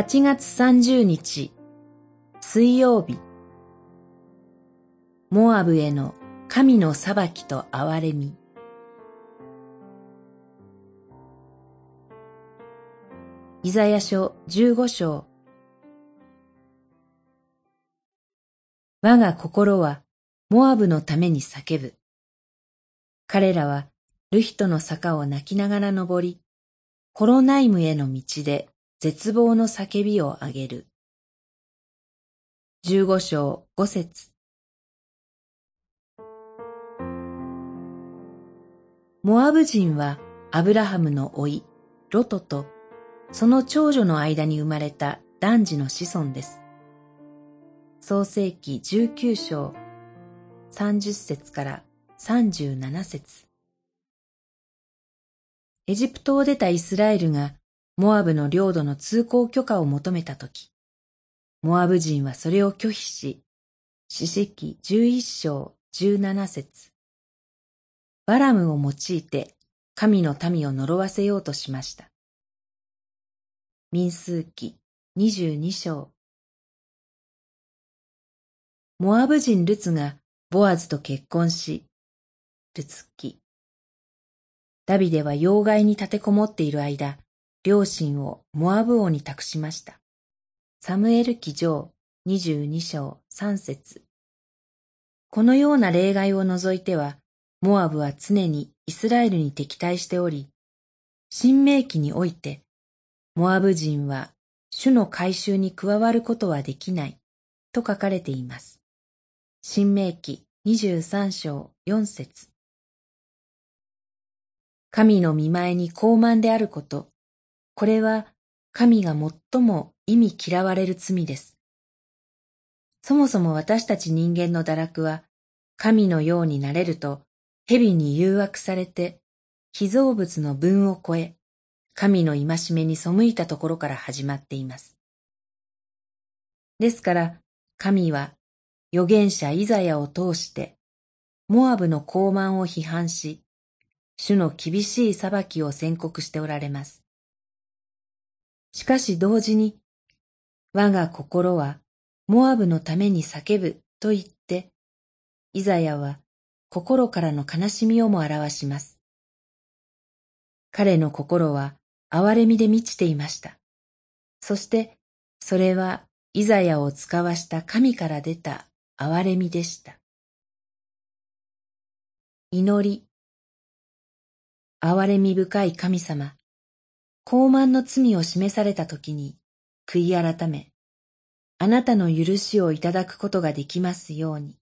8月30日、水曜日。モアブへの神の裁きと憐れみ。イザヤ書15章。我が心はモアブのために叫ぶ。彼らはルヒトの坂を泣きながら登り、コロナイムへの道で絶望の叫びをあげる。十五章五節モアブ人はアブラハムの甥、ロトと、その長女の間に生まれた男児の子孫です。創世紀十九章三十節から三十七節エジプトを出たイスラエルがモアブの領土の通行許可を求めたとき、モアブ人はそれを拒否し、四式十一章十七節バラムを用いて神の民を呪わせようとしました。民数記二十二章モアブ人ルツがボアズと結婚し、ルツ記。ダビデは要害に立てこもっている間、両親をモアブ王に託しました。サムエル記上22章3節このような例外を除いては、モアブは常にイスラエルに敵対しており、新明記において、モアブ人は主の改宗に加わることはできないと書かれています。新明記23章4節神の見前に高慢であること、これは神が最も意味嫌われる罪です。そもそも私たち人間の堕落は、神のようになれると、蛇に誘惑されて、被造物の分を超え、神の戒めに背いたところから始まっています。ですから、神は預言者イザヤを通して、モアブの高慢を批判し、主の厳しい裁きを宣告しておられます。しかし同時に、我が心はモアブのために叫ぶと言って、イザヤは心からの悲しみをも表します。彼の心は憐れみで満ちていました。そしてそれはイザヤを使わした神から出た憐れみでした。祈り憐れみ深い神様、高慢の罪を示された時に悔い改め、あなたの許しをいただくことができますように。